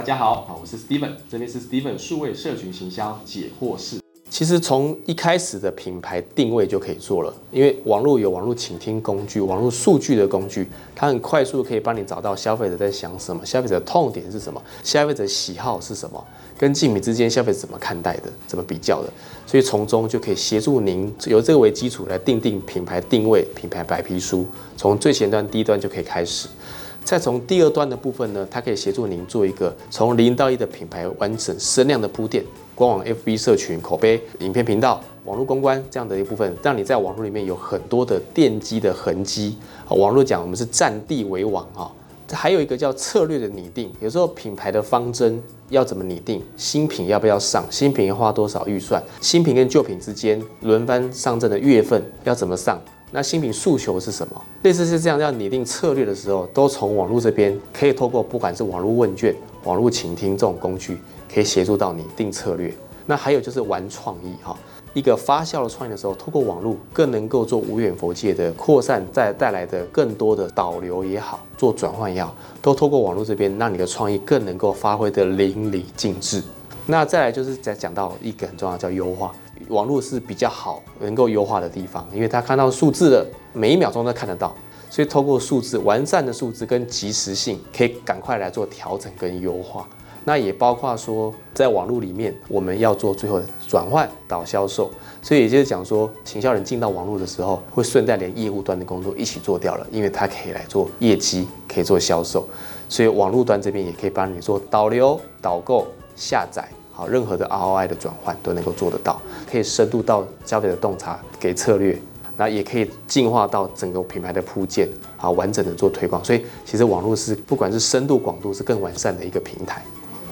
大家好，啊，我是 Steven，这边是 Steven 数位社群行销解惑室。其实从一开始的品牌定位就可以做了，因为网络有网络倾听工具、网络数据的工具，它很快速可以帮你找到消费者在想什么，消费者的痛点是什么，消费者喜好是什么，跟竞品之间消费者怎么看待的，怎么比较的，所以从中就可以协助您由这个为基础来定定品牌定位、品牌白皮书，从最前端第一端就可以开始。再从第二端的部分呢，它可以协助您做一个从零到一的品牌完整声量的铺垫，官网、FB 社群、口碑、影片频道、网络公关这样的一部分，让你在网络里面有很多的奠基的痕迹。网络讲我们是占地为王啊，还有一个叫策略的拟定，有时候品牌的方针要怎么拟定，新品要不要上，新品要花多少预算，新品跟旧品之间轮番上阵的月份要怎么上。那新品诉求是什么？类似是这样，要拟定策略的时候，都从网络这边可以透过不管是网络问卷、网络倾听这种工具，可以协助到你定策略。那还有就是玩创意哈，一个发酵的创意的时候，透过网络更能够做无远佛界的扩散，再带来的更多的导流也好，做转换也好，都透过网络这边，让你的创意更能够发挥的淋漓尽致。那再来就是再讲到一个很重要，叫优化。网络是比较好能够优化的地方，因为它看到数字的每一秒钟都看得到，所以透过数字完善的数字跟及时性，可以赶快来做调整跟优化。那也包括说，在网络里面我们要做最后的转换导销售，所以也就是讲说，行销人进到网络的时候，会顺带连业务端的工作一起做掉了，因为他可以来做业绩，可以做销售，所以网络端这边也可以帮你做导流、导购、下载。好，任何的 ROI 的转换都能够做得到，可以深度到消费者洞察给策略，那也可以进化到整个品牌的铺建，好，完整的做推广。所以其实网络是不管是深度广度是更完善的一个平台。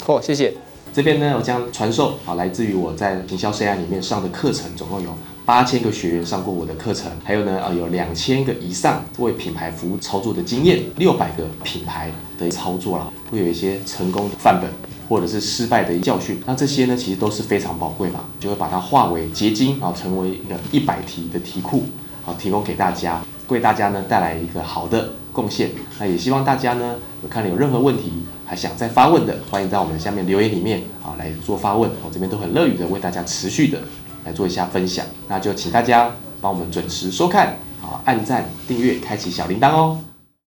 好，谢谢。这边呢，我将传授啊，来自于我在营销 CI 里面上的课程，总共有八千个学员上过我的课程，还有呢，呃，有两千个以上为品牌服务操作的经验，六百个品牌的操作了，会有一些成功的范本。或者是失败的教训，那这些呢，其实都是非常宝贵嘛，就会把它化为结晶啊，成为一个一百题的题库，好提供给大家，为大家呢带来一个好的贡献。那也希望大家呢，有看了有任何问题还想再发问的，欢迎在我们下面留言里面啊来做发问，我这边都很乐于的为大家持续的来做一下分享。那就请大家帮我们准时收看，好按赞、订阅、开启小铃铛哦。